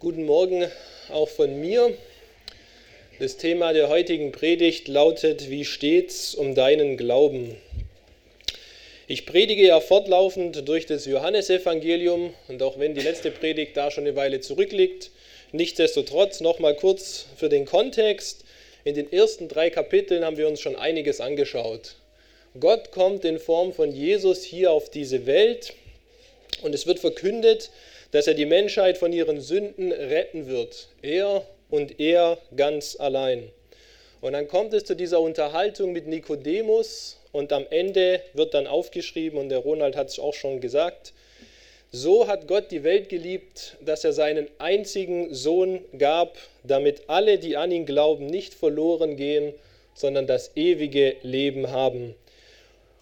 Guten Morgen auch von mir. Das Thema der heutigen Predigt lautet, wie steht's um deinen Glauben? Ich predige ja fortlaufend durch das Johannesevangelium und auch wenn die letzte Predigt da schon eine Weile zurückliegt, nichtsdestotrotz nochmal kurz für den Kontext. In den ersten drei Kapiteln haben wir uns schon einiges angeschaut. Gott kommt in Form von Jesus hier auf diese Welt und es wird verkündet, dass er die Menschheit von ihren Sünden retten wird. Er und er ganz allein. Und dann kommt es zu dieser Unterhaltung mit Nikodemus und am Ende wird dann aufgeschrieben, und der Ronald hat es auch schon gesagt, so hat Gott die Welt geliebt, dass er seinen einzigen Sohn gab, damit alle, die an ihn glauben, nicht verloren gehen, sondern das ewige Leben haben.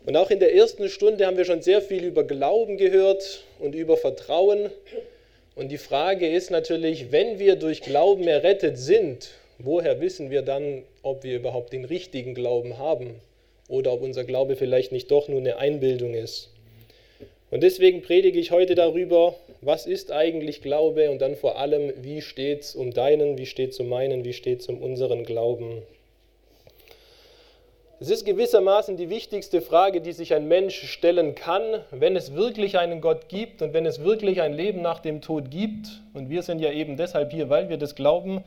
Und auch in der ersten Stunde haben wir schon sehr viel über Glauben gehört und über Vertrauen. Und die Frage ist natürlich, wenn wir durch Glauben errettet sind, woher wissen wir dann, ob wir überhaupt den richtigen Glauben haben oder ob unser Glaube vielleicht nicht doch nur eine Einbildung ist. Und deswegen predige ich heute darüber, was ist eigentlich Glaube und dann vor allem, wie steht es um deinen, wie steht es um meinen, wie steht es um unseren Glauben. Es ist gewissermaßen die wichtigste Frage, die sich ein Mensch stellen kann, wenn es wirklich einen Gott gibt und wenn es wirklich ein Leben nach dem Tod gibt. Und wir sind ja eben deshalb hier, weil wir das glauben.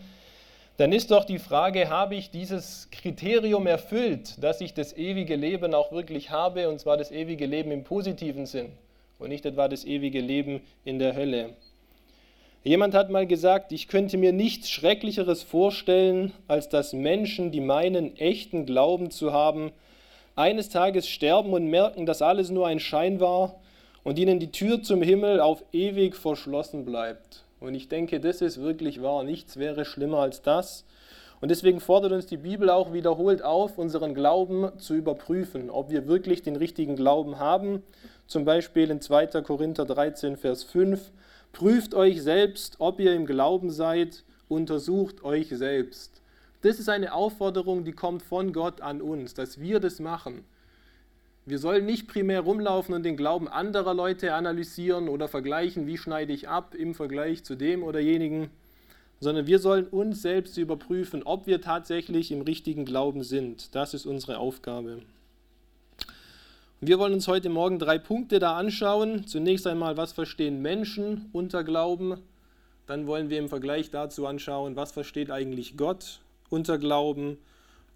Dann ist doch die Frage, habe ich dieses Kriterium erfüllt, dass ich das ewige Leben auch wirklich habe, und zwar das ewige Leben im positiven Sinn und nicht etwa das ewige Leben in der Hölle. Jemand hat mal gesagt, ich könnte mir nichts Schrecklicheres vorstellen, als dass Menschen, die meinen, echten Glauben zu haben, eines Tages sterben und merken, dass alles nur ein Schein war und ihnen die Tür zum Himmel auf ewig verschlossen bleibt. Und ich denke, das ist wirklich wahr. Nichts wäre schlimmer als das. Und deswegen fordert uns die Bibel auch wiederholt auf, unseren Glauben zu überprüfen, ob wir wirklich den richtigen Glauben haben. Zum Beispiel in 2. Korinther 13, Vers 5. Prüft euch selbst, ob ihr im Glauben seid, untersucht euch selbst. Das ist eine Aufforderung, die kommt von Gott an uns, dass wir das machen. Wir sollen nicht primär rumlaufen und den Glauben anderer Leute analysieren oder vergleichen, wie schneide ich ab im Vergleich zu dem oder jenigen, sondern wir sollen uns selbst überprüfen, ob wir tatsächlich im richtigen Glauben sind. Das ist unsere Aufgabe. Wir wollen uns heute Morgen drei Punkte da anschauen. Zunächst einmal, was verstehen Menschen unter Glauben? Dann wollen wir im Vergleich dazu anschauen, was versteht eigentlich Gott unter Glauben?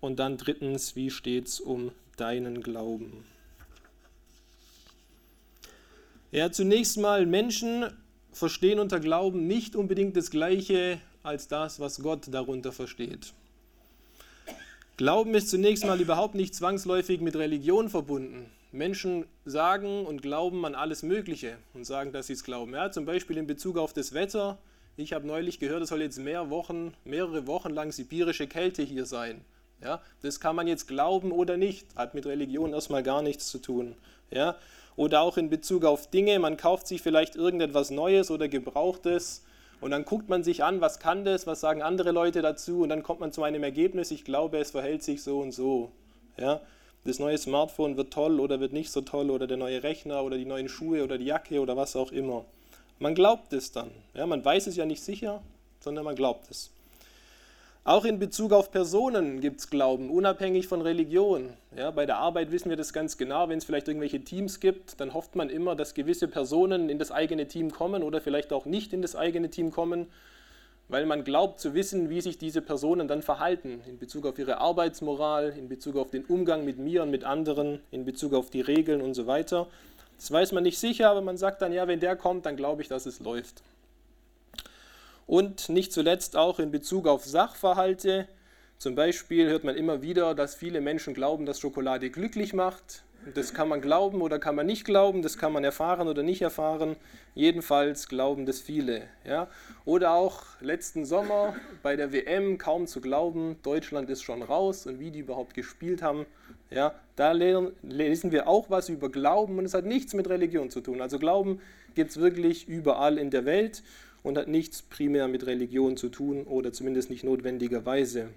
Und dann drittens, wie steht es um deinen Glauben? Ja, zunächst mal, Menschen verstehen unter Glauben nicht unbedingt das Gleiche als das, was Gott darunter versteht. Glauben ist zunächst mal überhaupt nicht zwangsläufig mit Religion verbunden. Menschen sagen und glauben an alles Mögliche und sagen, dass sie es glauben. Ja, zum Beispiel in Bezug auf das Wetter. Ich habe neulich gehört, es soll jetzt mehr Wochen, mehrere Wochen lang sibirische Kälte hier sein. Ja, das kann man jetzt glauben oder nicht, hat mit Religion erstmal gar nichts zu tun. Ja, oder auch in Bezug auf Dinge, man kauft sich vielleicht irgendetwas Neues oder Gebrauchtes und dann guckt man sich an, was kann das, was sagen andere Leute dazu und dann kommt man zu einem Ergebnis, ich glaube, es verhält sich so und so. Ja, das neue Smartphone wird toll oder wird nicht so toll oder der neue Rechner oder die neuen Schuhe oder die Jacke oder was auch immer. Man glaubt es dann. Ja, man weiß es ja nicht sicher, sondern man glaubt es. Auch in Bezug auf Personen gibt es Glauben, unabhängig von Religion. Ja, bei der Arbeit wissen wir das ganz genau. Wenn es vielleicht irgendwelche Teams gibt, dann hofft man immer, dass gewisse Personen in das eigene Team kommen oder vielleicht auch nicht in das eigene Team kommen weil man glaubt zu wissen, wie sich diese Personen dann verhalten in Bezug auf ihre Arbeitsmoral, in Bezug auf den Umgang mit mir und mit anderen, in Bezug auf die Regeln und so weiter. Das weiß man nicht sicher, aber man sagt dann, ja, wenn der kommt, dann glaube ich, dass es läuft. Und nicht zuletzt auch in Bezug auf Sachverhalte. Zum Beispiel hört man immer wieder, dass viele Menschen glauben, dass Schokolade glücklich macht. Das kann man glauben oder kann man nicht glauben, das kann man erfahren oder nicht erfahren. Jedenfalls glauben das viele. Ja? Oder auch letzten Sommer bei der WM kaum zu glauben, Deutschland ist schon raus und wie die überhaupt gespielt haben. Ja? Da lesen wir auch was über Glauben und es hat nichts mit Religion zu tun. Also Glauben gibt es wirklich überall in der Welt und hat nichts primär mit Religion zu tun oder zumindest nicht notwendigerweise.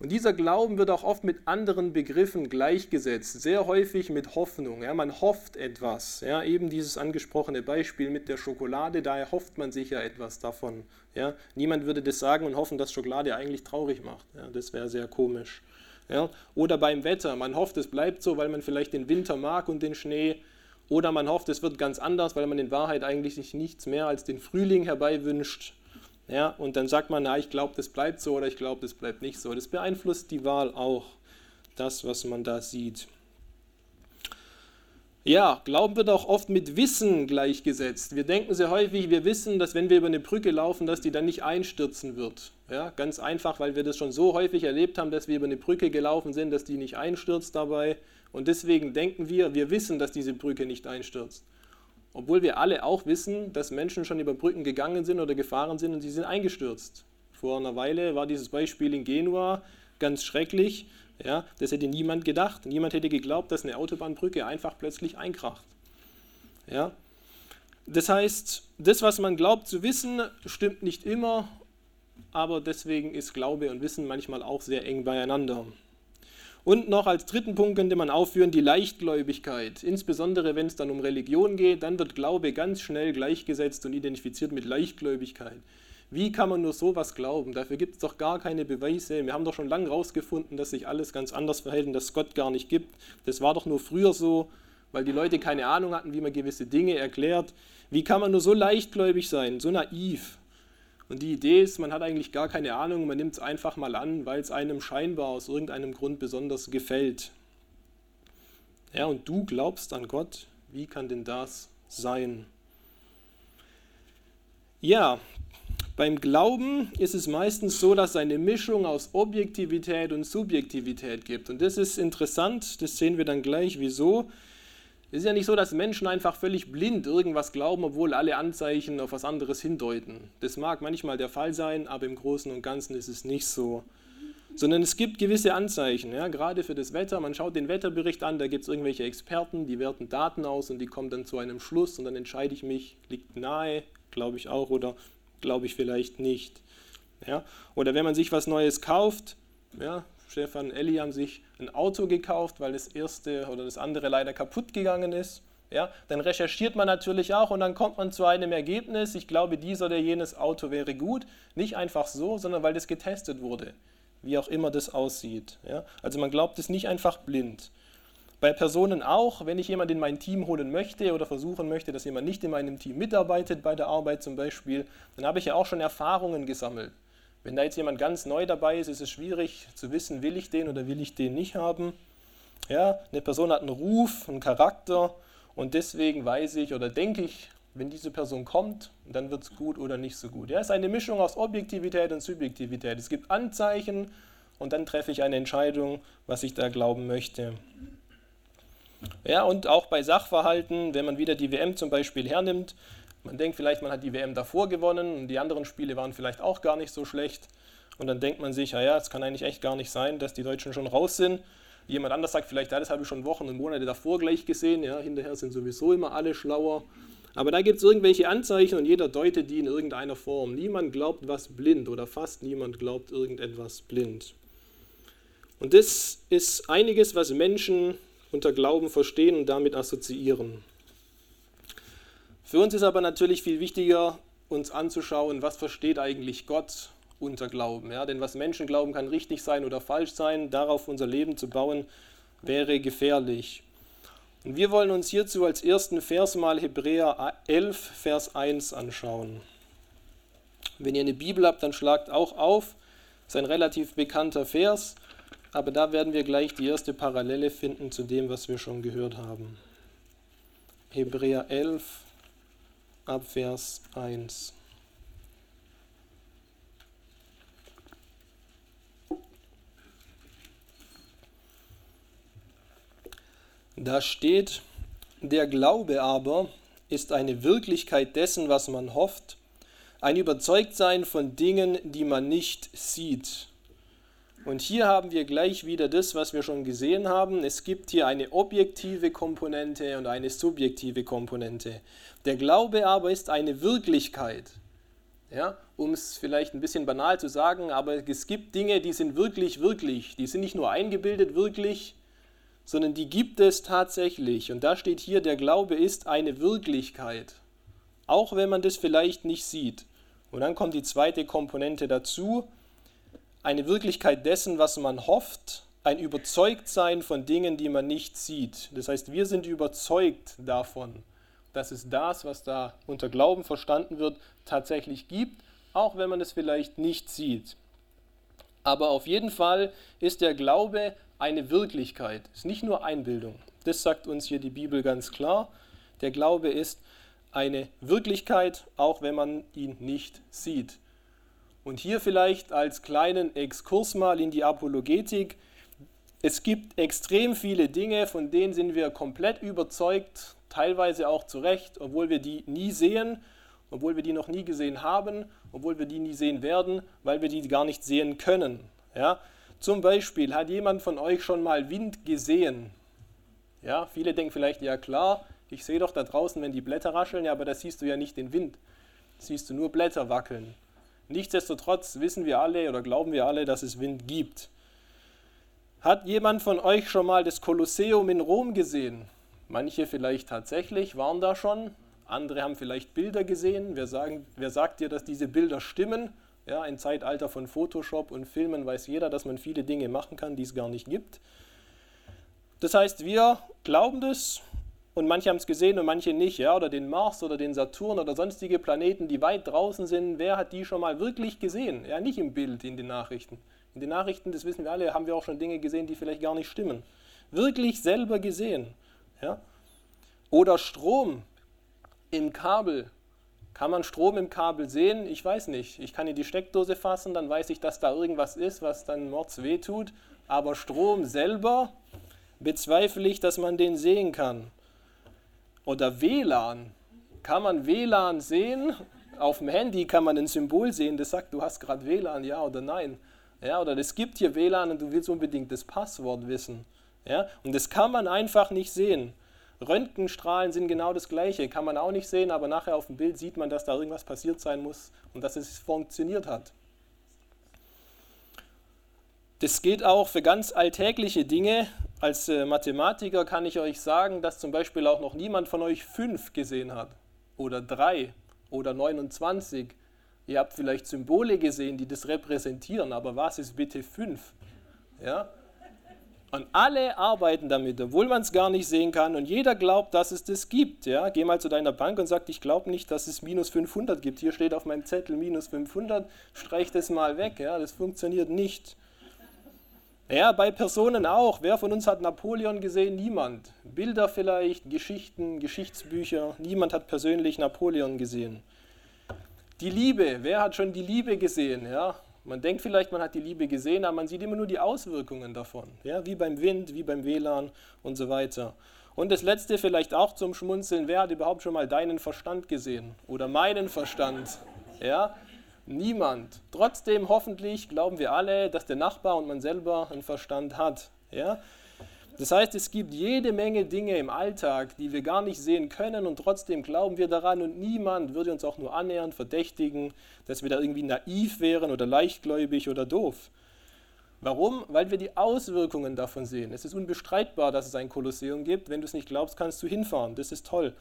Und dieser Glauben wird auch oft mit anderen Begriffen gleichgesetzt, sehr häufig mit Hoffnung. Ja, man hofft etwas. Ja, eben dieses angesprochene Beispiel mit der Schokolade, daher hofft man sich ja etwas davon. Ja, niemand würde das sagen und hoffen, dass Schokolade eigentlich traurig macht. Ja, das wäre sehr komisch. Ja, oder beim Wetter, man hofft, es bleibt so, weil man vielleicht den Winter mag und den Schnee. Oder man hofft, es wird ganz anders, weil man in Wahrheit eigentlich sich nichts mehr als den Frühling herbeiwünscht. Ja, und dann sagt man, na, ich glaube, das bleibt so oder ich glaube, das bleibt nicht so. Das beeinflusst die Wahl auch, das, was man da sieht. Ja, Glauben wird auch oft mit Wissen gleichgesetzt. Wir denken sehr häufig, wir wissen, dass wenn wir über eine Brücke laufen, dass die dann nicht einstürzen wird. Ja, ganz einfach, weil wir das schon so häufig erlebt haben, dass wir über eine Brücke gelaufen sind, dass die nicht einstürzt dabei. Und deswegen denken wir, wir wissen, dass diese Brücke nicht einstürzt. Obwohl wir alle auch wissen, dass Menschen schon über Brücken gegangen sind oder gefahren sind und sie sind eingestürzt. Vor einer Weile war dieses Beispiel in Genua ganz schrecklich. Ja, das hätte niemand gedacht. Niemand hätte geglaubt, dass eine Autobahnbrücke einfach plötzlich einkracht. Ja? Das heißt, das, was man glaubt zu wissen, stimmt nicht immer, aber deswegen ist Glaube und Wissen manchmal auch sehr eng beieinander. Und noch als dritten Punkt könnte man aufführen die Leichtgläubigkeit. Insbesondere wenn es dann um Religion geht, dann wird Glaube ganz schnell gleichgesetzt und identifiziert mit Leichtgläubigkeit. Wie kann man nur sowas glauben? Dafür gibt es doch gar keine Beweise. Wir haben doch schon lange herausgefunden, dass sich alles ganz anders verhält und dass Gott gar nicht gibt. Das war doch nur früher so, weil die Leute keine Ahnung hatten, wie man gewisse Dinge erklärt. Wie kann man nur so leichtgläubig sein, so naiv? Und die Idee ist, man hat eigentlich gar keine Ahnung, man nimmt es einfach mal an, weil es einem scheinbar aus irgendeinem Grund besonders gefällt. Ja, und du glaubst an Gott, wie kann denn das sein? Ja, beim Glauben ist es meistens so, dass es eine Mischung aus Objektivität und Subjektivität gibt. Und das ist interessant, das sehen wir dann gleich, wieso. Es ist ja nicht so, dass Menschen einfach völlig blind irgendwas glauben, obwohl alle Anzeichen auf was anderes hindeuten. Das mag manchmal der Fall sein, aber im Großen und Ganzen ist es nicht so. Sondern es gibt gewisse Anzeichen, ja, gerade für das Wetter. Man schaut den Wetterbericht an, da gibt es irgendwelche Experten, die werten Daten aus und die kommen dann zu einem Schluss und dann entscheide ich mich, liegt nahe, glaube ich auch oder glaube ich vielleicht nicht. Ja. Oder wenn man sich was Neues kauft, ja, Stefan und Elli haben sich ein Auto gekauft, weil das erste oder das andere leider kaputt gegangen ist. Ja, dann recherchiert man natürlich auch und dann kommt man zu einem Ergebnis, ich glaube, dies oder jenes Auto wäre gut. Nicht einfach so, sondern weil das getestet wurde, wie auch immer das aussieht. Ja, also man glaubt es nicht einfach blind. Bei Personen auch, wenn ich jemanden in mein Team holen möchte oder versuchen möchte, dass jemand nicht in meinem Team mitarbeitet, bei der Arbeit zum Beispiel, dann habe ich ja auch schon Erfahrungen gesammelt. Wenn da jetzt jemand ganz neu dabei ist, ist es schwierig zu wissen, will ich den oder will ich den nicht haben. Ja, eine Person hat einen Ruf, einen Charakter und deswegen weiß ich oder denke ich, wenn diese Person kommt, dann wird es gut oder nicht so gut. Ja, es ist eine Mischung aus Objektivität und Subjektivität. Es gibt Anzeichen und dann treffe ich eine Entscheidung, was ich da glauben möchte. Ja, und auch bei Sachverhalten, wenn man wieder die WM zum Beispiel hernimmt, man denkt vielleicht, man hat die WM davor gewonnen und die anderen Spiele waren vielleicht auch gar nicht so schlecht. Und dann denkt man sich, ja, es kann eigentlich echt gar nicht sein, dass die Deutschen schon raus sind. Jemand anders sagt vielleicht, ja, das habe ich schon Wochen und Monate davor gleich gesehen. Ja, hinterher sind sowieso immer alle schlauer. Aber da gibt es irgendwelche Anzeichen und jeder deutet die in irgendeiner Form. Niemand glaubt was blind oder fast niemand glaubt irgendetwas blind. Und das ist einiges, was Menschen unter Glauben verstehen und damit assoziieren. Für uns ist aber natürlich viel wichtiger, uns anzuschauen, was versteht eigentlich Gott unter Glauben. Ja? Denn was Menschen glauben, kann richtig sein oder falsch sein. Darauf unser Leben zu bauen, wäre gefährlich. Und wir wollen uns hierzu als ersten Vers mal Hebräer 11, Vers 1 anschauen. Wenn ihr eine Bibel habt, dann schlagt auch auf. Das ist ein relativ bekannter Vers, aber da werden wir gleich die erste Parallele finden zu dem, was wir schon gehört haben. Hebräer 11, ab Vers 1. Da steht, der Glaube aber ist eine Wirklichkeit dessen, was man hofft, ein Überzeugtsein von Dingen, die man nicht sieht. Und hier haben wir gleich wieder das, was wir schon gesehen haben. Es gibt hier eine objektive Komponente und eine subjektive Komponente. Der Glaube aber ist eine Wirklichkeit. Ja, um es vielleicht ein bisschen banal zu sagen, aber es gibt Dinge, die sind wirklich, wirklich. Die sind nicht nur eingebildet wirklich, sondern die gibt es tatsächlich. Und da steht hier, der Glaube ist eine Wirklichkeit, auch wenn man das vielleicht nicht sieht. Und dann kommt die zweite Komponente dazu, eine Wirklichkeit dessen, was man hofft, ein Überzeugtsein von Dingen, die man nicht sieht. Das heißt, wir sind überzeugt davon, dass es das, was da unter Glauben verstanden wird, tatsächlich gibt, auch wenn man es vielleicht nicht sieht. Aber auf jeden Fall ist der Glaube eine Wirklichkeit, ist nicht nur Einbildung. Das sagt uns hier die Bibel ganz klar. Der Glaube ist eine Wirklichkeit, auch wenn man ihn nicht sieht. Und hier vielleicht als kleinen Exkurs mal in die Apologetik. Es gibt extrem viele Dinge, von denen sind wir komplett überzeugt, teilweise auch zu Recht, obwohl wir die nie sehen, obwohl wir die noch nie gesehen haben, obwohl wir die nie sehen werden, weil wir die gar nicht sehen können. Ja? Zum Beispiel, hat jemand von euch schon mal Wind gesehen? Ja, viele denken vielleicht, ja klar, ich sehe doch da draußen, wenn die Blätter rascheln, ja, aber da siehst du ja nicht den Wind. Siehst du nur Blätter wackeln. Nichtsdestotrotz wissen wir alle oder glauben wir alle, dass es Wind gibt. Hat jemand von euch schon mal das Kolosseum in Rom gesehen? Manche vielleicht tatsächlich waren da schon, andere haben vielleicht Bilder gesehen. Wer, sagen, wer sagt dir, dass diese Bilder stimmen? Ja, Im Zeitalter von Photoshop und Filmen weiß jeder, dass man viele Dinge machen kann, die es gar nicht gibt. Das heißt, wir glauben das, und manche haben es gesehen und manche nicht, ja, oder den Mars oder den Saturn oder sonstige Planeten, die weit draußen sind, wer hat die schon mal wirklich gesehen? Ja, nicht im Bild, in den Nachrichten. In den Nachrichten, das wissen wir alle, haben wir auch schon Dinge gesehen, die vielleicht gar nicht stimmen. Wirklich selber gesehen. Ja? Oder Strom im Kabel. Kann man Strom im Kabel sehen? Ich weiß nicht. Ich kann in die Steckdose fassen, dann weiß ich, dass da irgendwas ist, was dann mords wehtut. Aber Strom selber bezweifle ich, dass man den sehen kann. Oder WLAN. Kann man WLAN sehen? Auf dem Handy kann man ein Symbol sehen, das sagt, du hast gerade WLAN, ja oder nein. Ja, oder es gibt hier WLAN und du willst unbedingt das Passwort wissen. Ja, und das kann man einfach nicht sehen. Röntgenstrahlen sind genau das Gleiche, kann man auch nicht sehen, aber nachher auf dem Bild sieht man, dass da irgendwas passiert sein muss und dass es funktioniert hat. Das geht auch für ganz alltägliche Dinge. Als äh, Mathematiker kann ich euch sagen, dass zum Beispiel auch noch niemand von euch fünf gesehen hat oder drei oder 29. Ihr habt vielleicht Symbole gesehen, die das repräsentieren, aber was ist bitte fünf? Ja? Und alle arbeiten damit, obwohl man es gar nicht sehen kann. Und jeder glaubt, dass es das gibt. Ja? Geh mal zu deiner Bank und sag, ich glaube nicht, dass es minus 500 gibt. Hier steht auf meinem Zettel minus 500, streich das mal weg. Ja? Das funktioniert nicht. Ja, bei Personen auch. Wer von uns hat Napoleon gesehen? Niemand. Bilder vielleicht, Geschichten, Geschichtsbücher. Niemand hat persönlich Napoleon gesehen. Die Liebe. Wer hat schon die Liebe gesehen? Ja, man denkt vielleicht, man hat die Liebe gesehen, aber man sieht immer nur die Auswirkungen davon. Ja, wie beim Wind, wie beim WLAN und so weiter. Und das letzte vielleicht auch zum Schmunzeln. Wer hat überhaupt schon mal deinen Verstand gesehen? Oder meinen Verstand? Ja, Niemand. Trotzdem hoffentlich glauben wir alle, dass der Nachbar und man selber einen Verstand hat. Ja? Das heißt, es gibt jede Menge Dinge im Alltag, die wir gar nicht sehen können und trotzdem glauben wir daran und niemand würde uns auch nur annähernd verdächtigen, dass wir da irgendwie naiv wären oder leichtgläubig oder doof. Warum? Weil wir die Auswirkungen davon sehen. Es ist unbestreitbar, dass es ein Kolosseum gibt. Wenn du es nicht glaubst, kannst du hinfahren. Das ist toll.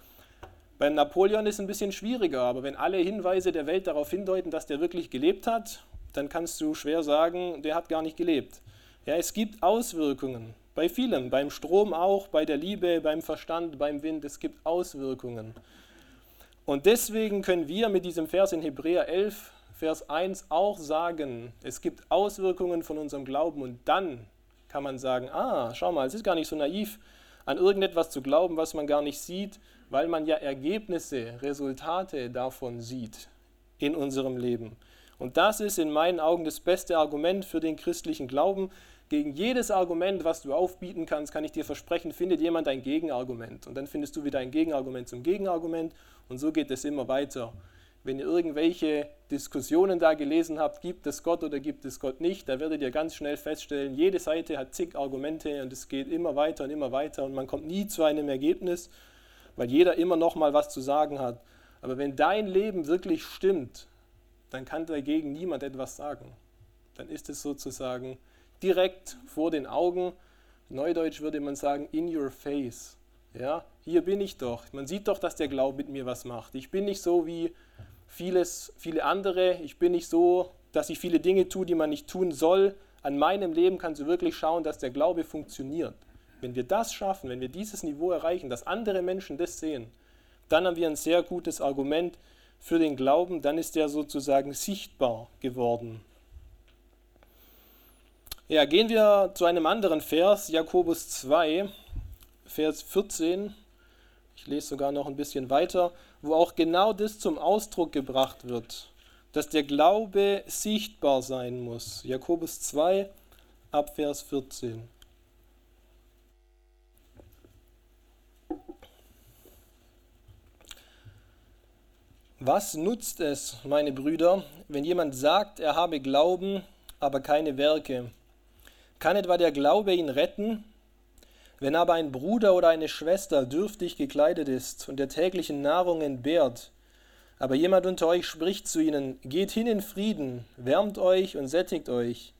Bei Napoleon ist es ein bisschen schwieriger, aber wenn alle Hinweise der Welt darauf hindeuten, dass der wirklich gelebt hat, dann kannst du schwer sagen, der hat gar nicht gelebt. Ja, es gibt Auswirkungen. Bei vielem, beim Strom auch, bei der Liebe, beim Verstand, beim Wind, es gibt Auswirkungen. Und deswegen können wir mit diesem Vers in Hebräer 11, Vers 1 auch sagen, es gibt Auswirkungen von unserem Glauben und dann kann man sagen, ah, schau mal, es ist gar nicht so naiv, an irgendetwas zu glauben, was man gar nicht sieht, weil man ja Ergebnisse, Resultate davon sieht in unserem Leben. Und das ist in meinen Augen das beste Argument für den christlichen Glauben. Gegen jedes Argument, was du aufbieten kannst, kann ich dir versprechen, findet jemand ein Gegenargument. Und dann findest du wieder ein Gegenargument zum Gegenargument. Und so geht es immer weiter. Wenn ihr irgendwelche Diskussionen da gelesen habt, gibt es Gott oder gibt es Gott nicht, da werdet ihr ganz schnell feststellen, jede Seite hat zig Argumente und es geht immer weiter und immer weiter und man kommt nie zu einem Ergebnis weil jeder immer noch mal was zu sagen hat. Aber wenn dein Leben wirklich stimmt, dann kann dagegen niemand etwas sagen. Dann ist es sozusagen direkt vor den Augen. Neudeutsch würde man sagen, in your face. Ja, hier bin ich doch. Man sieht doch, dass der Glaube mit mir was macht. Ich bin nicht so wie vieles, viele andere. Ich bin nicht so, dass ich viele Dinge tue, die man nicht tun soll. An meinem Leben kannst du wirklich schauen, dass der Glaube funktioniert. Wenn wir das schaffen, wenn wir dieses Niveau erreichen, dass andere Menschen das sehen, dann haben wir ein sehr gutes Argument für den Glauben, dann ist er sozusagen sichtbar geworden. Ja, gehen wir zu einem anderen Vers, Jakobus 2, Vers 14. Ich lese sogar noch ein bisschen weiter, wo auch genau das zum Ausdruck gebracht wird, dass der Glaube sichtbar sein muss. Jakobus 2, ab Vers 14. Was nutzt es, meine Brüder, wenn jemand sagt, er habe Glauben, aber keine Werke? Kann etwa der Glaube ihn retten? Wenn aber ein Bruder oder eine Schwester dürftig gekleidet ist und der täglichen Nahrung entbehrt, aber jemand unter euch spricht zu ihnen, geht hin in Frieden, wärmt euch und sättigt euch,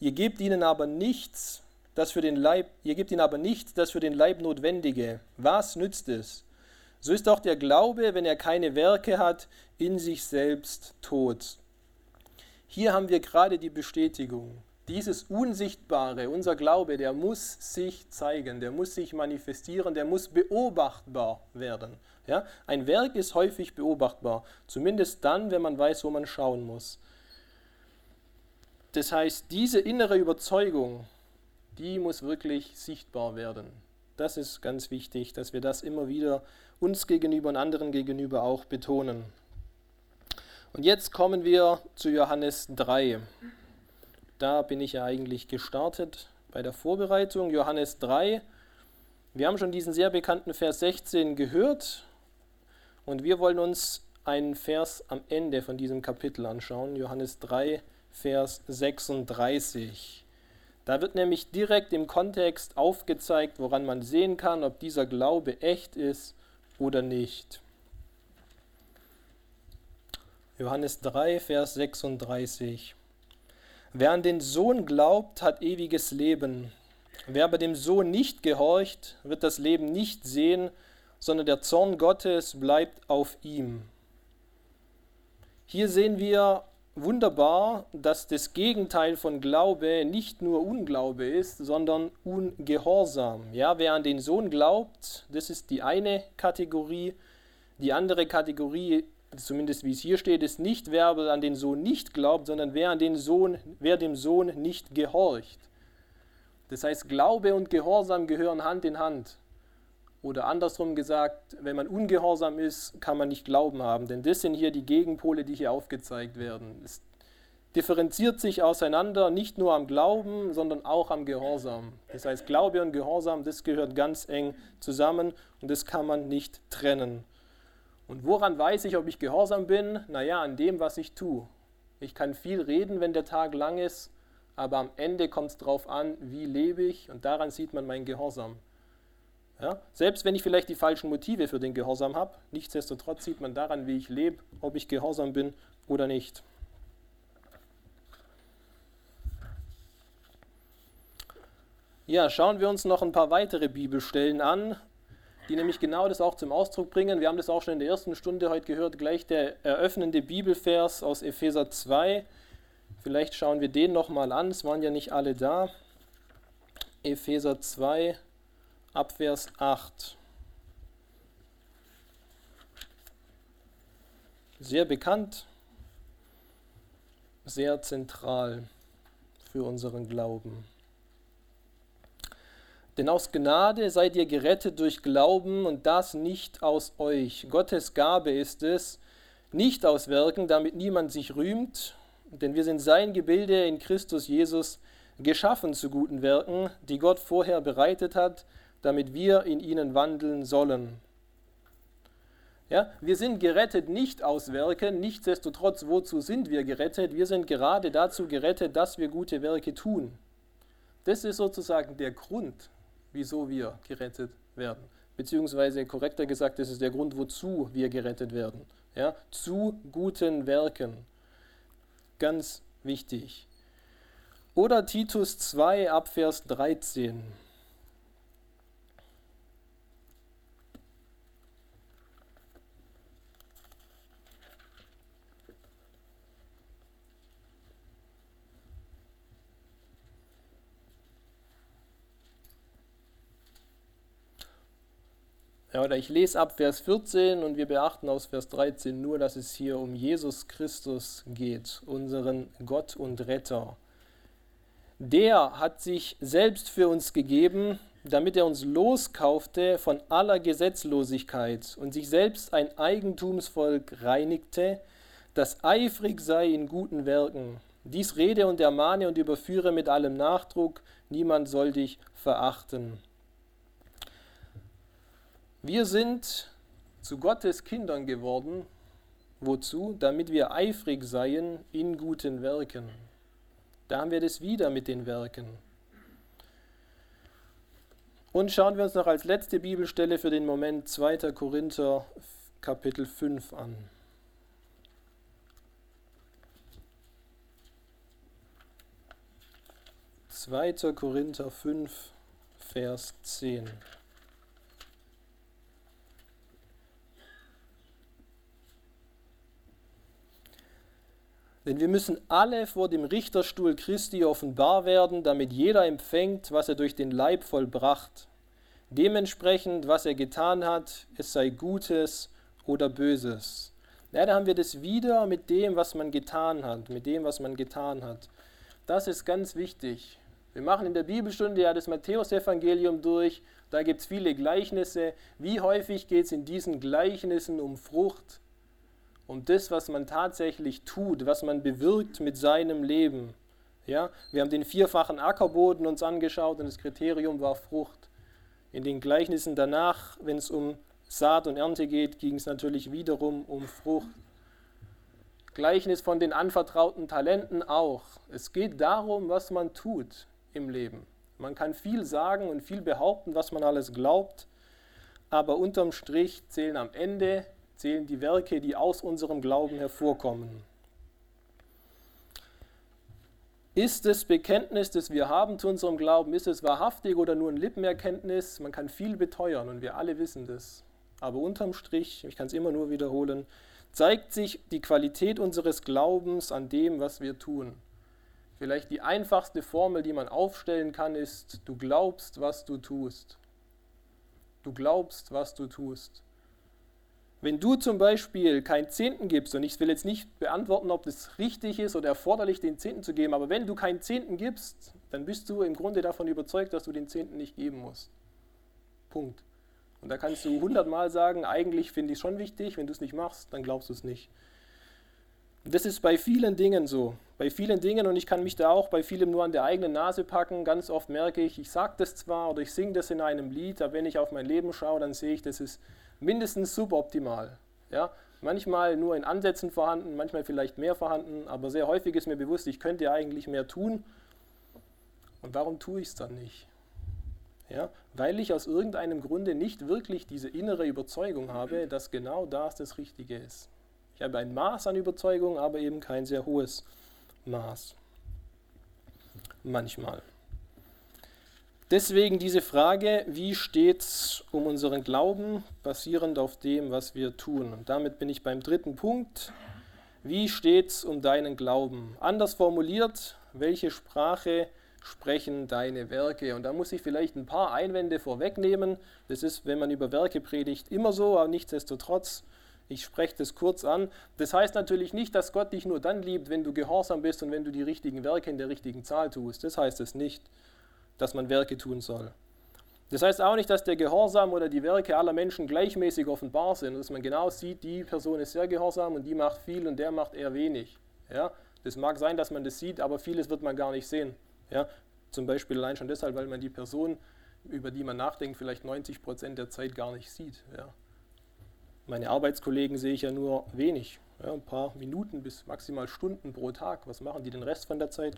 ihr gebt ihnen aber nichts, das für den Leib, ihr gebt ihnen aber nichts, das für den Leib notwendige. Was nützt es? So ist auch der Glaube, wenn er keine Werke hat, in sich selbst tot. Hier haben wir gerade die Bestätigung. Dieses Unsichtbare, unser Glaube, der muss sich zeigen, der muss sich manifestieren, der muss beobachtbar werden. Ja? Ein Werk ist häufig beobachtbar, zumindest dann, wenn man weiß, wo man schauen muss. Das heißt, diese innere Überzeugung, die muss wirklich sichtbar werden. Das ist ganz wichtig, dass wir das immer wieder uns gegenüber und anderen gegenüber auch betonen. Und jetzt kommen wir zu Johannes 3. Da bin ich ja eigentlich gestartet bei der Vorbereitung. Johannes 3. Wir haben schon diesen sehr bekannten Vers 16 gehört und wir wollen uns einen Vers am Ende von diesem Kapitel anschauen. Johannes 3, Vers 36. Da wird nämlich direkt im Kontext aufgezeigt, woran man sehen kann, ob dieser Glaube echt ist oder nicht. Johannes 3, Vers 36. Wer an den Sohn glaubt, hat ewiges Leben. Wer aber dem Sohn nicht gehorcht, wird das Leben nicht sehen, sondern der Zorn Gottes bleibt auf ihm. Hier sehen wir wunderbar, dass das Gegenteil von Glaube nicht nur Unglaube ist, sondern Ungehorsam. Ja, wer an den Sohn glaubt, das ist die eine Kategorie. Die andere Kategorie, zumindest wie es hier steht, ist nicht, wer an den Sohn nicht glaubt, sondern wer, an den Sohn, wer dem Sohn nicht gehorcht. Das heißt, Glaube und Gehorsam gehören Hand in Hand. Oder andersrum gesagt, wenn man ungehorsam ist, kann man nicht Glauben haben. Denn das sind hier die Gegenpole, die hier aufgezeigt werden. Es differenziert sich auseinander, nicht nur am Glauben, sondern auch am Gehorsam. Das heißt, Glaube und Gehorsam, das gehört ganz eng zusammen und das kann man nicht trennen. Und woran weiß ich, ob ich gehorsam bin? Naja, an dem, was ich tue. Ich kann viel reden, wenn der Tag lang ist, aber am Ende kommt es darauf an, wie lebe ich und daran sieht man meinen Gehorsam. Ja? Selbst wenn ich vielleicht die falschen Motive für den Gehorsam habe, nichtsdestotrotz sieht man daran, wie ich lebe, ob ich gehorsam bin oder nicht. Ja, schauen wir uns noch ein paar weitere Bibelstellen an, die nämlich genau das auch zum Ausdruck bringen. Wir haben das auch schon in der ersten Stunde heute gehört, gleich der eröffnende Bibelvers aus Epheser 2. Vielleicht schauen wir den nochmal an, es waren ja nicht alle da. Epheser 2, Abvers 8. Sehr bekannt, sehr zentral für unseren Glauben. Denn aus Gnade seid ihr gerettet durch Glauben und das nicht aus euch. Gottes Gabe ist es, nicht aus Werken, damit niemand sich rühmt, denn wir sind sein Gebilde in Christus Jesus, geschaffen zu guten Werken, die Gott vorher bereitet hat, damit wir in ihnen wandeln sollen. Ja, wir sind gerettet nicht aus Werken, nichtsdestotrotz, wozu sind wir gerettet? Wir sind gerade dazu gerettet, dass wir gute Werke tun. Das ist sozusagen der Grund, wieso wir gerettet werden. Beziehungsweise korrekter gesagt, das ist der Grund, wozu wir gerettet werden. Ja, zu guten Werken. Ganz wichtig. Oder Titus 2 ab Vers 13. Oder ich lese ab Vers 14 und wir beachten aus Vers 13 nur, dass es hier um Jesus Christus geht, unseren Gott und Retter. Der hat sich selbst für uns gegeben, damit er uns loskaufte von aller Gesetzlosigkeit und sich selbst ein Eigentumsvolk reinigte, das eifrig sei in guten Werken. Dies rede und ermahne und überführe mit allem Nachdruck, niemand soll dich verachten. Wir sind zu Gottes Kindern geworden. Wozu? Damit wir eifrig seien in guten Werken. Da haben wir das wieder mit den Werken. Und schauen wir uns noch als letzte Bibelstelle für den Moment 2. Korinther Kapitel 5 an. 2. Korinther 5, Vers 10. Denn wir müssen alle vor dem Richterstuhl Christi offenbar werden, damit jeder empfängt, was er durch den Leib vollbracht. Dementsprechend, was er getan hat, es sei Gutes oder Böses. Ja, da haben wir das wieder mit dem, was man getan hat, mit dem, was man getan hat. Das ist ganz wichtig. Wir machen in der Bibelstunde ja das Matthäusevangelium durch. Da gibt es viele Gleichnisse. Wie häufig geht es in diesen Gleichnissen um Frucht? Um das, was man tatsächlich tut, was man bewirkt mit seinem Leben. Ja, wir haben den vierfachen Ackerboden uns angeschaut und das Kriterium war Frucht. In den Gleichnissen danach, wenn es um Saat und Ernte geht, ging es natürlich wiederum um Frucht. Gleichnis von den anvertrauten Talenten auch. Es geht darum, was man tut im Leben. Man kann viel sagen und viel behaupten, was man alles glaubt, aber unterm Strich zählen am Ende zählen die Werke, die aus unserem Glauben hervorkommen. Ist das Bekenntnis, das wir haben zu unserem Glauben, ist es wahrhaftig oder nur ein Lippenerkenntnis? Man kann viel beteuern und wir alle wissen das. Aber unterm Strich, ich kann es immer nur wiederholen, zeigt sich die Qualität unseres Glaubens an dem, was wir tun. Vielleicht die einfachste Formel, die man aufstellen kann, ist, du glaubst, was du tust. Du glaubst, was du tust. Wenn du zum Beispiel keinen Zehnten gibst, und ich will jetzt nicht beantworten, ob das richtig ist oder erforderlich, den Zehnten zu geben, aber wenn du keinen Zehnten gibst, dann bist du im Grunde davon überzeugt, dass du den Zehnten nicht geben musst. Punkt. Und da kannst du hundertmal sagen, eigentlich finde ich es schon wichtig, wenn du es nicht machst, dann glaubst du es nicht. Das ist bei vielen Dingen so. Bei vielen Dingen, und ich kann mich da auch bei vielem nur an der eigenen Nase packen, ganz oft merke ich, ich sage das zwar oder ich singe das in einem Lied, aber wenn ich auf mein Leben schaue, dann sehe ich, das ist mindestens suboptimal. Ja? Manchmal nur in Ansätzen vorhanden, manchmal vielleicht mehr vorhanden, aber sehr häufig ist mir bewusst, ich könnte eigentlich mehr tun. Und warum tue ich es dann nicht? Ja? Weil ich aus irgendeinem Grunde nicht wirklich diese innere Überzeugung habe, dass genau das das Richtige ist. Ich habe ein Maß an Überzeugung, aber eben kein sehr hohes Maß. Manchmal. Deswegen diese Frage, wie steht es um unseren Glauben, basierend auf dem, was wir tun. Und damit bin ich beim dritten Punkt. Wie steht es um deinen Glauben? Anders formuliert, welche Sprache sprechen deine Werke? Und da muss ich vielleicht ein paar Einwände vorwegnehmen. Das ist, wenn man über Werke predigt, immer so, aber nichtsdestotrotz, ich spreche das kurz an. Das heißt natürlich nicht, dass Gott dich nur dann liebt, wenn du gehorsam bist und wenn du die richtigen Werke in der richtigen Zahl tust. Das heißt es nicht dass man Werke tun soll. Das heißt auch nicht, dass der Gehorsam oder die Werke aller Menschen gleichmäßig offenbar sind, dass man genau sieht, die Person ist sehr gehorsam und die macht viel und der macht eher wenig. Ja? Das mag sein, dass man das sieht, aber vieles wird man gar nicht sehen. Ja? Zum Beispiel allein schon deshalb, weil man die Person, über die man nachdenkt, vielleicht 90 Prozent der Zeit gar nicht sieht. Ja? Meine Arbeitskollegen sehe ich ja nur wenig, ja? ein paar Minuten bis maximal Stunden pro Tag. Was machen die den Rest von der Zeit?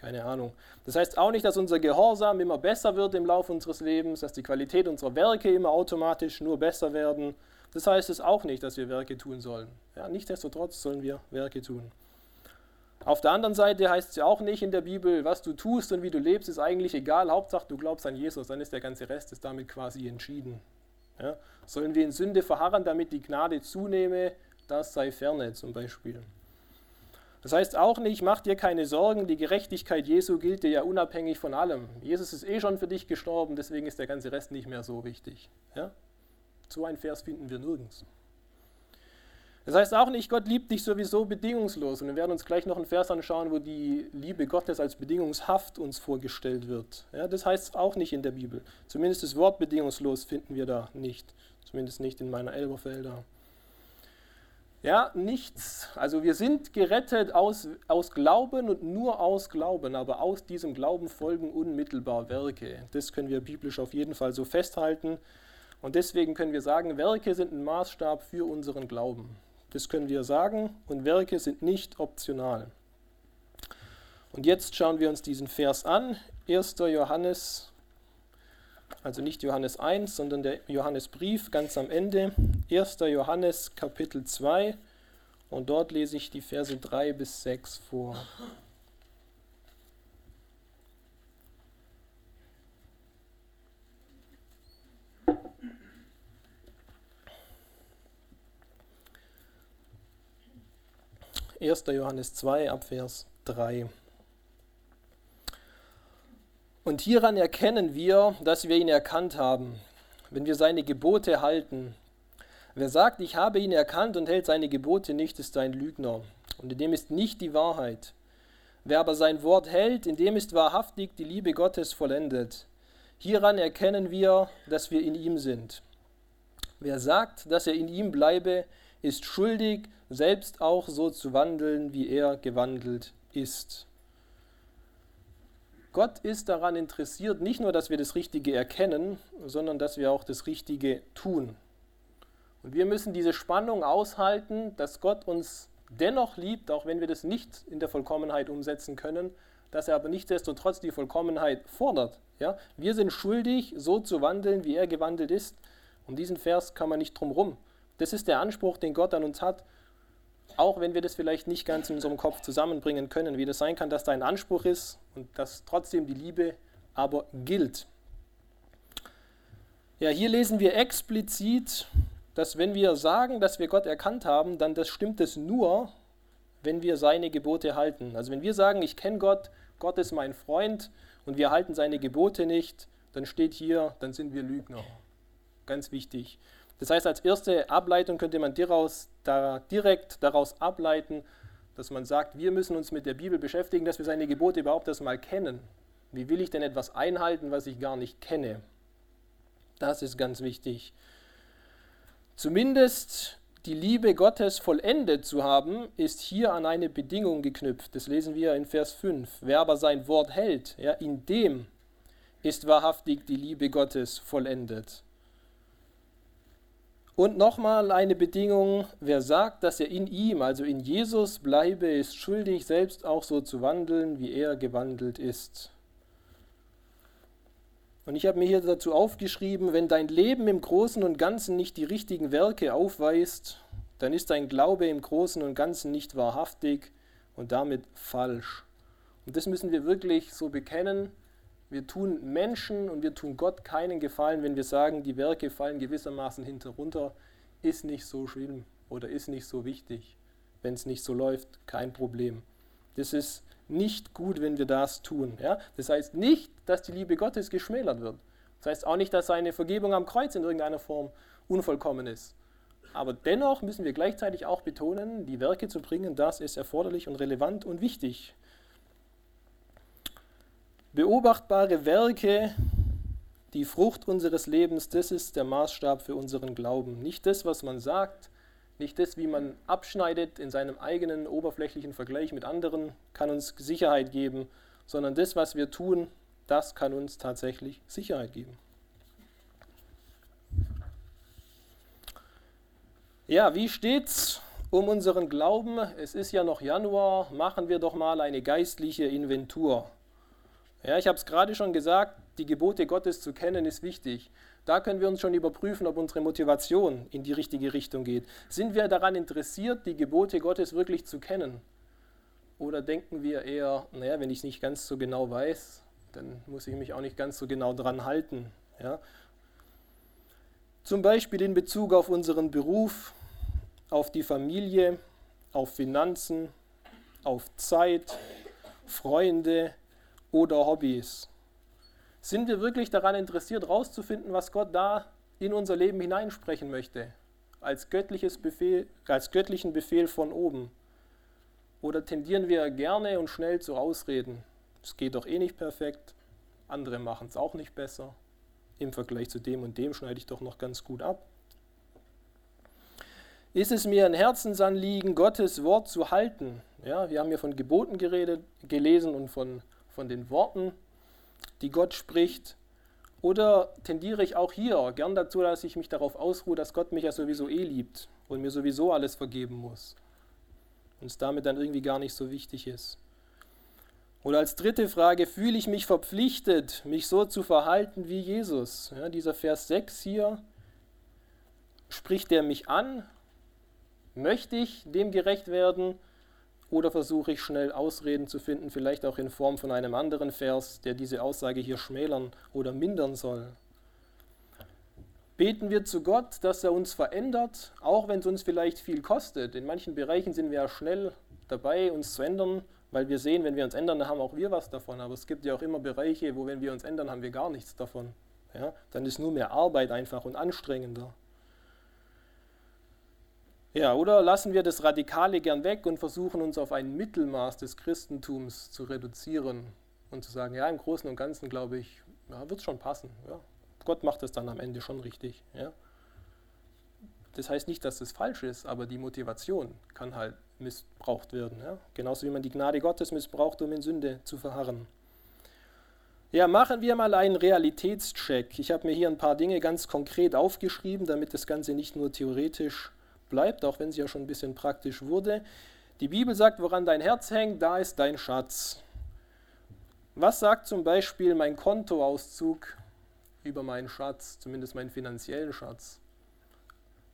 Keine Ahnung. Das heißt auch nicht, dass unser Gehorsam immer besser wird im Laufe unseres Lebens, dass die Qualität unserer Werke immer automatisch nur besser werden. Das heißt es auch nicht, dass wir Werke tun sollen. Ja, nichtsdestotrotz sollen wir Werke tun. Auf der anderen Seite heißt es ja auch nicht in der Bibel, was du tust und wie du lebst, ist eigentlich egal. Hauptsache, du glaubst an Jesus, dann ist der ganze Rest ist damit quasi entschieden. Ja? Sollen wir in Sünde verharren, damit die Gnade zunehme? Das sei ferne zum Beispiel. Das heißt auch nicht, mach dir keine Sorgen, die Gerechtigkeit Jesu gilt dir ja unabhängig von allem. Jesus ist eh schon für dich gestorben, deswegen ist der ganze Rest nicht mehr so wichtig. Ja? So ein Vers finden wir nirgends. Das heißt auch nicht, Gott liebt dich sowieso bedingungslos. Und wir werden uns gleich noch einen Vers anschauen, wo die Liebe Gottes als bedingungshaft uns vorgestellt wird. Ja, das heißt auch nicht in der Bibel. Zumindest das Wort bedingungslos finden wir da nicht. Zumindest nicht in meiner Elberfelder. Ja, nichts. Also wir sind gerettet aus, aus Glauben und nur aus Glauben, aber aus diesem Glauben folgen unmittelbar Werke. Das können wir biblisch auf jeden Fall so festhalten. Und deswegen können wir sagen, Werke sind ein Maßstab für unseren Glauben. Das können wir sagen und Werke sind nicht optional. Und jetzt schauen wir uns diesen Vers an. 1. Johannes, also nicht Johannes 1, sondern der Johannesbrief ganz am Ende. 1. Johannes Kapitel 2 und dort lese ich die Verse 3 bis 6 vor. 1. Johannes 2 Abvers 3. Und hieran erkennen wir, dass wir ihn erkannt haben, wenn wir seine Gebote halten. Wer sagt, ich habe ihn erkannt und hält seine Gebote nicht, ist ein Lügner. Und in dem ist nicht die Wahrheit. Wer aber sein Wort hält, in dem ist wahrhaftig die Liebe Gottes vollendet. Hieran erkennen wir, dass wir in ihm sind. Wer sagt, dass er in ihm bleibe, ist schuldig, selbst auch so zu wandeln, wie er gewandelt ist. Gott ist daran interessiert, nicht nur, dass wir das Richtige erkennen, sondern dass wir auch das Richtige tun. Und wir müssen diese Spannung aushalten, dass Gott uns dennoch liebt, auch wenn wir das nicht in der Vollkommenheit umsetzen können, dass er aber nichtsdestotrotz die Vollkommenheit fordert. Ja? Wir sind schuldig, so zu wandeln, wie er gewandelt ist. Um diesen Vers kann man nicht drum rum. Das ist der Anspruch, den Gott an uns hat, auch wenn wir das vielleicht nicht ganz in unserem Kopf zusammenbringen können, wie das sein kann, dass da ein Anspruch ist und dass trotzdem die Liebe aber gilt. Ja, hier lesen wir explizit, dass wenn wir sagen, dass wir Gott erkannt haben, dann das stimmt es nur, wenn wir seine Gebote halten. Also wenn wir sagen, ich kenne Gott, Gott ist mein Freund und wir halten seine Gebote nicht, dann steht hier, dann sind wir Lügner. Ganz wichtig. Das heißt, als erste Ableitung könnte man daraus, da, direkt daraus ableiten, dass man sagt, wir müssen uns mit der Bibel beschäftigen, dass wir seine Gebote überhaupt erstmal kennen. Wie will ich denn etwas einhalten, was ich gar nicht kenne? Das ist ganz wichtig. Zumindest die Liebe Gottes vollendet zu haben, ist hier an eine Bedingung geknüpft. Das lesen wir in Vers 5. Wer aber sein Wort hält, ja, in dem ist wahrhaftig die Liebe Gottes vollendet. Und nochmal eine Bedingung, wer sagt, dass er in ihm, also in Jesus bleibe, ist schuldig, selbst auch so zu wandeln, wie er gewandelt ist. Und ich habe mir hier dazu aufgeschrieben, wenn dein Leben im Großen und Ganzen nicht die richtigen Werke aufweist, dann ist dein Glaube im Großen und Ganzen nicht wahrhaftig und damit falsch. Und das müssen wir wirklich so bekennen, wir tun Menschen und wir tun Gott keinen Gefallen, wenn wir sagen, die Werke fallen gewissermaßen hinterunter, ist nicht so schlimm oder ist nicht so wichtig. Wenn es nicht so läuft, kein Problem. Das ist nicht gut, wenn wir das tun. Ja? Das heißt nicht, dass die Liebe Gottes geschmälert wird. Das heißt auch nicht, dass seine Vergebung am Kreuz in irgendeiner Form unvollkommen ist. Aber dennoch müssen wir gleichzeitig auch betonen, die Werke zu bringen, das ist erforderlich und relevant und wichtig. Beobachtbare Werke, die Frucht unseres Lebens, das ist der Maßstab für unseren Glauben. Nicht das, was man sagt, nicht das, wie man abschneidet in seinem eigenen oberflächlichen Vergleich mit anderen, kann uns Sicherheit geben, sondern das, was wir tun, das kann uns tatsächlich Sicherheit geben. Ja, wie steht's um unseren Glauben? Es ist ja noch Januar, machen wir doch mal eine geistliche Inventur. Ja, ich habe es gerade schon gesagt, die Gebote Gottes zu kennen ist wichtig. Da können wir uns schon überprüfen, ob unsere Motivation in die richtige Richtung geht. Sind wir daran interessiert, die Gebote Gottes wirklich zu kennen? Oder denken wir eher, naja, wenn ich es nicht ganz so genau weiß, dann muss ich mich auch nicht ganz so genau dran halten. Ja? Zum Beispiel in Bezug auf unseren Beruf, auf die Familie, auf Finanzen, auf Zeit, Freunde oder Hobbys. Sind wir wirklich daran interessiert, herauszufinden, was Gott da in unser Leben hineinsprechen möchte? Als, göttliches Befehl, als göttlichen Befehl von oben. Oder tendieren wir gerne und schnell zu Ausreden? Es geht doch eh nicht perfekt, andere machen es auch nicht besser. Im Vergleich zu dem und dem schneide ich doch noch ganz gut ab. Ist es mir ein Herzensanliegen, Gottes Wort zu halten? Ja, wir haben hier von Geboten geredet, gelesen und von, von den Worten, die Gott spricht. Oder tendiere ich auch hier gern dazu, dass ich mich darauf ausruhe, dass Gott mich ja sowieso eh liebt und mir sowieso alles vergeben muss? und es damit dann irgendwie gar nicht so wichtig ist. Oder als dritte Frage, fühle ich mich verpflichtet, mich so zu verhalten wie Jesus? Ja, dieser Vers 6 hier, spricht er mich an? Möchte ich dem gerecht werden? Oder versuche ich schnell Ausreden zu finden, vielleicht auch in Form von einem anderen Vers, der diese Aussage hier schmälern oder mindern soll? Beten wir zu Gott, dass er uns verändert, auch wenn es uns vielleicht viel kostet. In manchen Bereichen sind wir ja schnell dabei, uns zu ändern, weil wir sehen, wenn wir uns ändern, dann haben auch wir was davon. Aber es gibt ja auch immer Bereiche, wo wenn wir uns ändern, haben wir gar nichts davon. Ja? Dann ist nur mehr Arbeit einfach und anstrengender. Ja, oder lassen wir das Radikale gern weg und versuchen uns auf ein Mittelmaß des Christentums zu reduzieren und zu sagen, ja, im Großen und Ganzen glaube ich, ja, wird es schon passen. Ja, Gott macht es dann am Ende schon richtig. Ja? Das heißt nicht, dass es falsch ist, aber die Motivation kann halt missbraucht werden. Ja? Genauso wie man die Gnade Gottes missbraucht, um in Sünde zu verharren. Ja, machen wir mal einen Realitätscheck. Ich habe mir hier ein paar Dinge ganz konkret aufgeschrieben, damit das Ganze nicht nur theoretisch bleibt, auch wenn es ja schon ein bisschen praktisch wurde. Die Bibel sagt, woran dein Herz hängt, da ist dein Schatz. Was sagt zum Beispiel mein Kontoauszug über meinen Schatz, zumindest meinen finanziellen Schatz.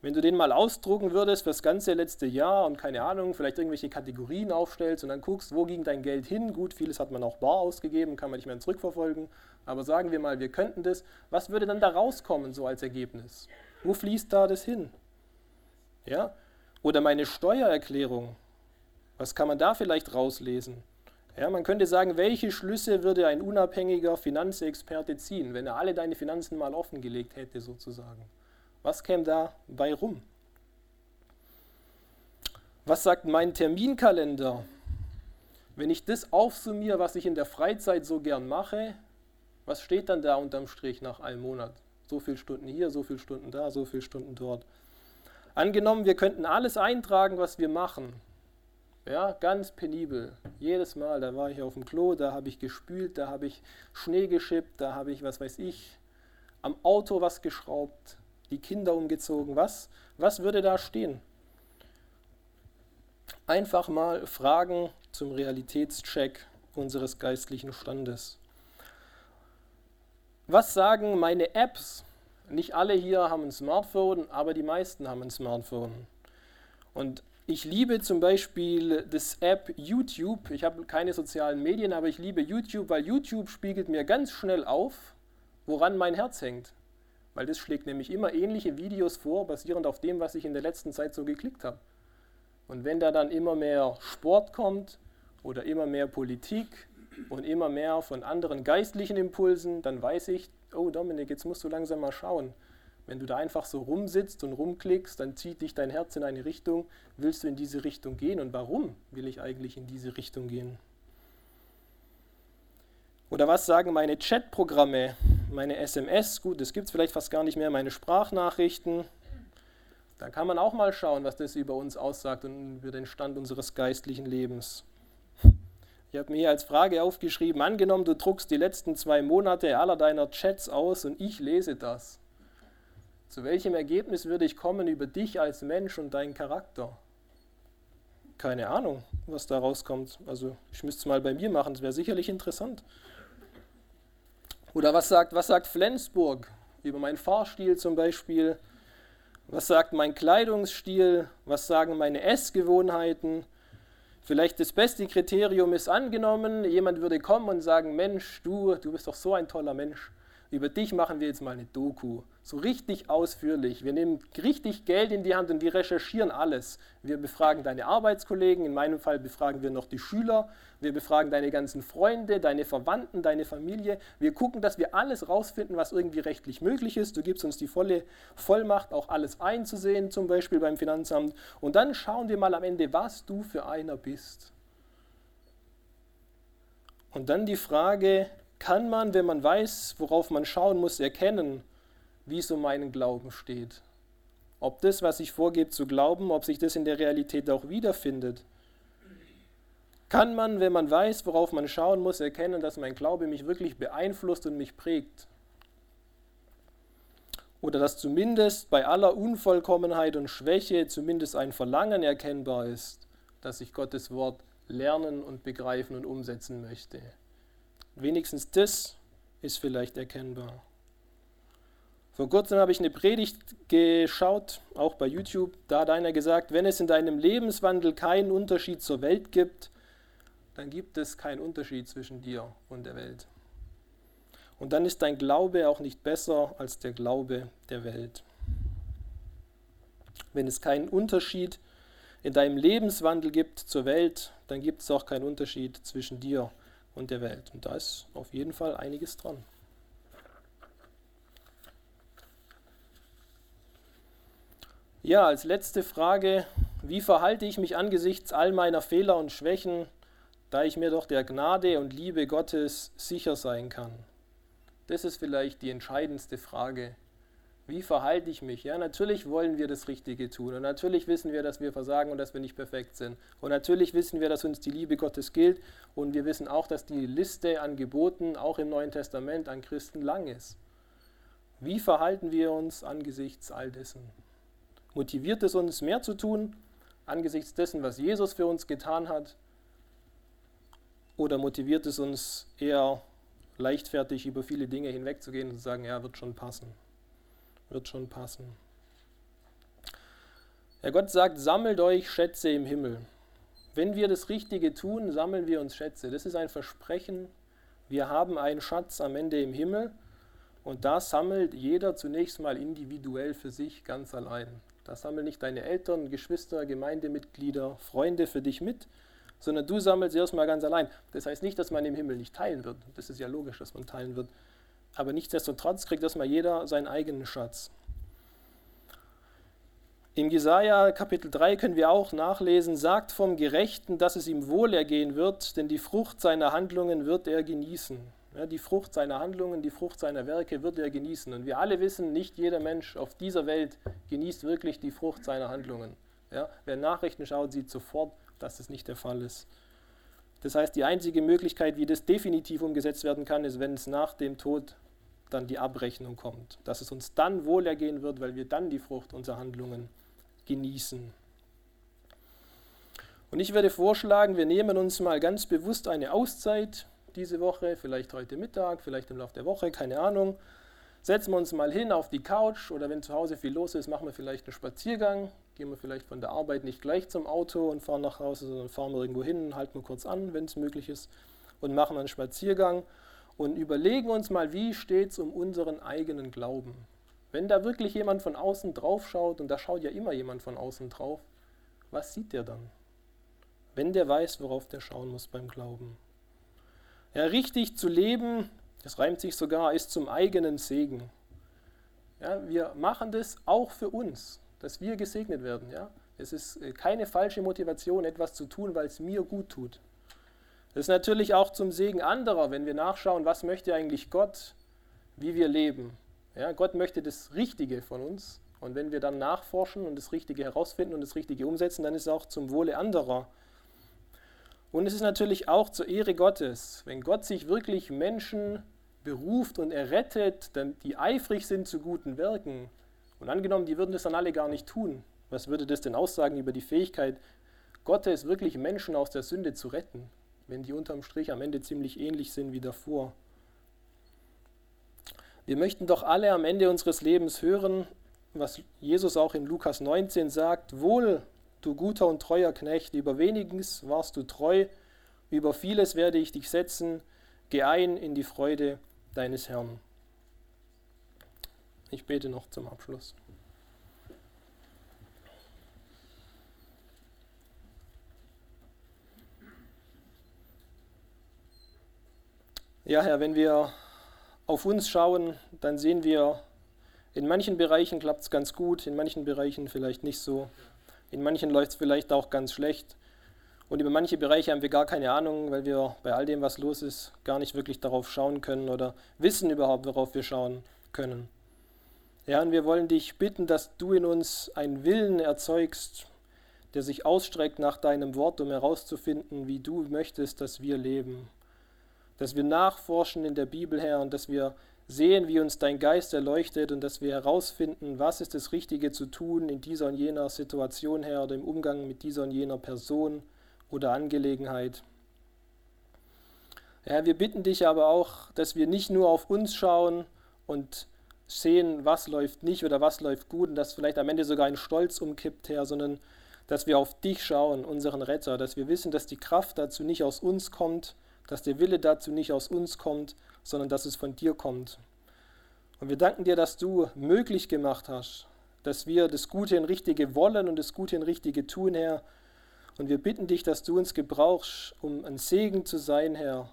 Wenn du den mal ausdrucken würdest für das ganze letzte Jahr und keine Ahnung, vielleicht irgendwelche Kategorien aufstellst und dann guckst, wo ging dein Geld hin? Gut, vieles hat man auch bar ausgegeben, kann man nicht mehr zurückverfolgen. Aber sagen wir mal, wir könnten das. Was würde dann da rauskommen so als Ergebnis? Wo fließt da das hin? Ja? Oder meine Steuererklärung. Was kann man da vielleicht rauslesen? Ja, man könnte sagen, welche Schlüsse würde ein unabhängiger Finanzexperte ziehen, wenn er alle deine Finanzen mal offengelegt hätte, sozusagen? Was käme da bei rum? Was sagt mein Terminkalender? Wenn ich das aufsummiere, was ich in der Freizeit so gern mache, was steht dann da unterm Strich nach einem Monat? So viele Stunden hier, so viele Stunden da, so viele Stunden dort. Angenommen, wir könnten alles eintragen, was wir machen. Ja, ganz penibel. Jedes Mal, da war ich auf dem Klo, da habe ich gespült, da habe ich Schnee geschippt, da habe ich, was weiß ich, am Auto was geschraubt, die Kinder umgezogen. Was, was würde da stehen? Einfach mal Fragen zum Realitätscheck unseres geistlichen Standes. Was sagen meine Apps? Nicht alle hier haben ein Smartphone, aber die meisten haben ein Smartphone. Und ich liebe zum Beispiel das App YouTube. Ich habe keine sozialen Medien, aber ich liebe YouTube, weil YouTube spiegelt mir ganz schnell auf, woran mein Herz hängt. Weil das schlägt nämlich immer ähnliche Videos vor, basierend auf dem, was ich in der letzten Zeit so geklickt habe. Und wenn da dann immer mehr Sport kommt oder immer mehr Politik und immer mehr von anderen geistlichen Impulsen, dann weiß ich, oh Dominik, jetzt musst du langsam mal schauen. Wenn du da einfach so rumsitzt und rumklickst, dann zieht dich dein Herz in eine Richtung. Willst du in diese Richtung gehen? Und warum will ich eigentlich in diese Richtung gehen? Oder was sagen meine Chatprogramme, meine SMS? Gut, das gibt es vielleicht fast gar nicht mehr, meine Sprachnachrichten. Da kann man auch mal schauen, was das über uns aussagt und über den Stand unseres geistlichen Lebens. Ich habe mir hier als Frage aufgeschrieben, angenommen, du druckst die letzten zwei Monate aller deiner Chats aus und ich lese das. Zu welchem Ergebnis würde ich kommen über dich als Mensch und deinen Charakter? Keine Ahnung, was da rauskommt. Also ich müsste es mal bei mir machen, das wäre sicherlich interessant. Oder was sagt, was sagt Flensburg über meinen Fahrstil zum Beispiel? Was sagt mein Kleidungsstil? Was sagen meine Essgewohnheiten? Vielleicht das beste Kriterium ist angenommen, jemand würde kommen und sagen, Mensch, du, du bist doch so ein toller Mensch. Über dich machen wir jetzt mal eine Doku. So richtig ausführlich. Wir nehmen richtig Geld in die Hand und wir recherchieren alles. Wir befragen deine Arbeitskollegen, in meinem Fall befragen wir noch die Schüler, wir befragen deine ganzen Freunde, deine Verwandten, deine Familie. Wir gucken, dass wir alles rausfinden, was irgendwie rechtlich möglich ist. Du gibst uns die volle Vollmacht, auch alles einzusehen, zum Beispiel beim Finanzamt. Und dann schauen wir mal am Ende, was du für einer bist. Und dann die Frage, kann man, wenn man weiß, worauf man schauen muss, erkennen, wie es um meinen Glauben steht. Ob das, was ich vorgebe zu glauben, ob sich das in der Realität auch wiederfindet. Kann man, wenn man weiß, worauf man schauen muss, erkennen, dass mein Glaube mich wirklich beeinflusst und mich prägt. Oder dass zumindest bei aller Unvollkommenheit und Schwäche zumindest ein Verlangen erkennbar ist, dass ich Gottes Wort lernen und begreifen und umsetzen möchte. Wenigstens das ist vielleicht erkennbar. Vor kurzem habe ich eine Predigt geschaut, auch bei YouTube. Da hat einer gesagt, wenn es in deinem Lebenswandel keinen Unterschied zur Welt gibt, dann gibt es keinen Unterschied zwischen dir und der Welt. Und dann ist dein Glaube auch nicht besser als der Glaube der Welt. Wenn es keinen Unterschied in deinem Lebenswandel gibt zur Welt, dann gibt es auch keinen Unterschied zwischen dir und und der Welt. Und da ist auf jeden Fall einiges dran. Ja, als letzte Frage, wie verhalte ich mich angesichts all meiner Fehler und Schwächen, da ich mir doch der Gnade und Liebe Gottes sicher sein kann? Das ist vielleicht die entscheidendste Frage, wie verhalte ich mich? Ja, natürlich wollen wir das Richtige tun und natürlich wissen wir, dass wir versagen und dass wir nicht perfekt sind. Und natürlich wissen wir, dass uns die Liebe Gottes gilt und wir wissen auch, dass die Liste an Geboten auch im Neuen Testament an Christen lang ist. Wie verhalten wir uns angesichts all dessen? Motiviert es uns mehr zu tun angesichts dessen, was Jesus für uns getan hat? Oder motiviert es uns eher leichtfertig über viele Dinge hinwegzugehen und zu sagen, ja, wird schon passen? Wird schon passen. Ja, Gott sagt, sammelt euch Schätze im Himmel. Wenn wir das Richtige tun, sammeln wir uns Schätze. Das ist ein Versprechen. Wir haben einen Schatz am Ende im Himmel und da sammelt jeder zunächst mal individuell für sich ganz allein. Da sammeln nicht deine Eltern, Geschwister, Gemeindemitglieder, Freunde für dich mit, sondern du sammelst erstmal ganz allein. Das heißt nicht, dass man im Himmel nicht teilen wird. Das ist ja logisch, dass man teilen wird. Aber nichtsdestotrotz kriegt erstmal jeder seinen eigenen Schatz. Im Jesaja Kapitel 3 können wir auch nachlesen: Sagt vom Gerechten, dass es ihm wohlergehen wird, denn die Frucht seiner Handlungen wird er genießen. Ja, die Frucht seiner Handlungen, die Frucht seiner Werke wird er genießen. Und wir alle wissen, nicht jeder Mensch auf dieser Welt genießt wirklich die Frucht seiner Handlungen. Ja, wer Nachrichten schaut, sieht sofort, dass das nicht der Fall ist. Das heißt, die einzige Möglichkeit, wie das definitiv umgesetzt werden kann, ist, wenn es nach dem Tod dann die Abrechnung kommt. Dass es uns dann wohlergehen wird, weil wir dann die Frucht unserer Handlungen genießen. Und ich würde vorschlagen, wir nehmen uns mal ganz bewusst eine Auszeit diese Woche, vielleicht heute Mittag, vielleicht im Laufe der Woche, keine Ahnung. Setzen wir uns mal hin auf die Couch oder wenn zu Hause viel los ist, machen wir vielleicht einen Spaziergang. Gehen wir vielleicht von der Arbeit nicht gleich zum Auto und fahren nach Hause, sondern fahren wir irgendwo hin, halten wir kurz an, wenn es möglich ist, und machen einen Spaziergang und überlegen uns mal, wie steht es um unseren eigenen Glauben. Wenn da wirklich jemand von außen drauf schaut, und da schaut ja immer jemand von außen drauf, was sieht der dann? Wenn der weiß, worauf der schauen muss beim Glauben. Ja, richtig zu leben, das reimt sich sogar, ist zum eigenen Segen. Ja, wir machen das auch für uns, dass wir gesegnet werden. Ja? Es ist äh, keine falsche Motivation, etwas zu tun, weil es mir gut tut. Das ist natürlich auch zum Segen anderer, wenn wir nachschauen, was möchte eigentlich Gott, wie wir leben. Ja, Gott möchte das Richtige von uns. Und wenn wir dann nachforschen und das Richtige herausfinden und das Richtige umsetzen, dann ist es auch zum Wohle anderer. Und es ist natürlich auch zur Ehre Gottes, wenn Gott sich wirklich Menschen beruft und errettet, die eifrig sind zu guten Werken. Und angenommen, die würden das dann alle gar nicht tun. Was würde das denn aussagen über die Fähigkeit Gottes, wirklich Menschen aus der Sünde zu retten? Wenn die unterm Strich am Ende ziemlich ähnlich sind wie davor. Wir möchten doch alle am Ende unseres Lebens hören, was Jesus auch in Lukas 19 sagt, wohl du guter und treuer Knecht, über weniges warst du treu, über vieles werde ich dich setzen, geh ein in die Freude deines Herrn. Ich bete noch zum Abschluss. Ja, Herr, wenn wir auf uns schauen, dann sehen wir, in manchen Bereichen klappt es ganz gut, in manchen Bereichen vielleicht nicht so. In manchen läuft es vielleicht auch ganz schlecht. Und über manche Bereiche haben wir gar keine Ahnung, weil wir bei all dem, was los ist, gar nicht wirklich darauf schauen können oder wissen überhaupt, worauf wir schauen können. Ja, und wir wollen dich bitten, dass du in uns einen Willen erzeugst, der sich ausstreckt nach deinem Wort, um herauszufinden, wie du möchtest, dass wir leben dass wir nachforschen in der Bibel, Herr, und dass wir sehen, wie uns dein Geist erleuchtet und dass wir herausfinden, was ist das Richtige zu tun in dieser und jener Situation, Herr, oder im Umgang mit dieser und jener Person oder Angelegenheit. Herr, wir bitten dich aber auch, dass wir nicht nur auf uns schauen und sehen, was läuft nicht oder was läuft gut und dass vielleicht am Ende sogar ein Stolz umkippt, Herr, sondern dass wir auf dich schauen, unseren Retter, dass wir wissen, dass die Kraft dazu nicht aus uns kommt, dass der Wille dazu nicht aus uns kommt, sondern dass es von dir kommt. Und wir danken dir, dass du möglich gemacht hast, dass wir das Gute in Richtige wollen und das Gute in Richtige tun, Herr. Und wir bitten dich, dass du uns gebrauchst, um ein Segen zu sein, Herr,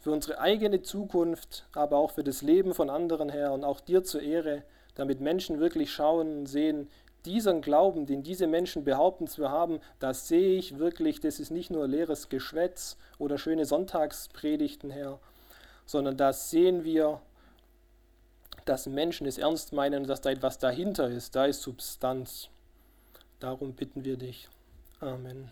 für unsere eigene Zukunft, aber auch für das Leben von anderen, Herr, und auch dir zur Ehre, damit Menschen wirklich schauen und sehen, diesen Glauben, den diese Menschen behaupten zu haben, das sehe ich wirklich, das ist nicht nur leeres Geschwätz oder schöne Sonntagspredigten, Herr, sondern das sehen wir, dass Menschen es ernst meinen und dass da etwas dahinter ist, da ist Substanz. Darum bitten wir dich. Amen.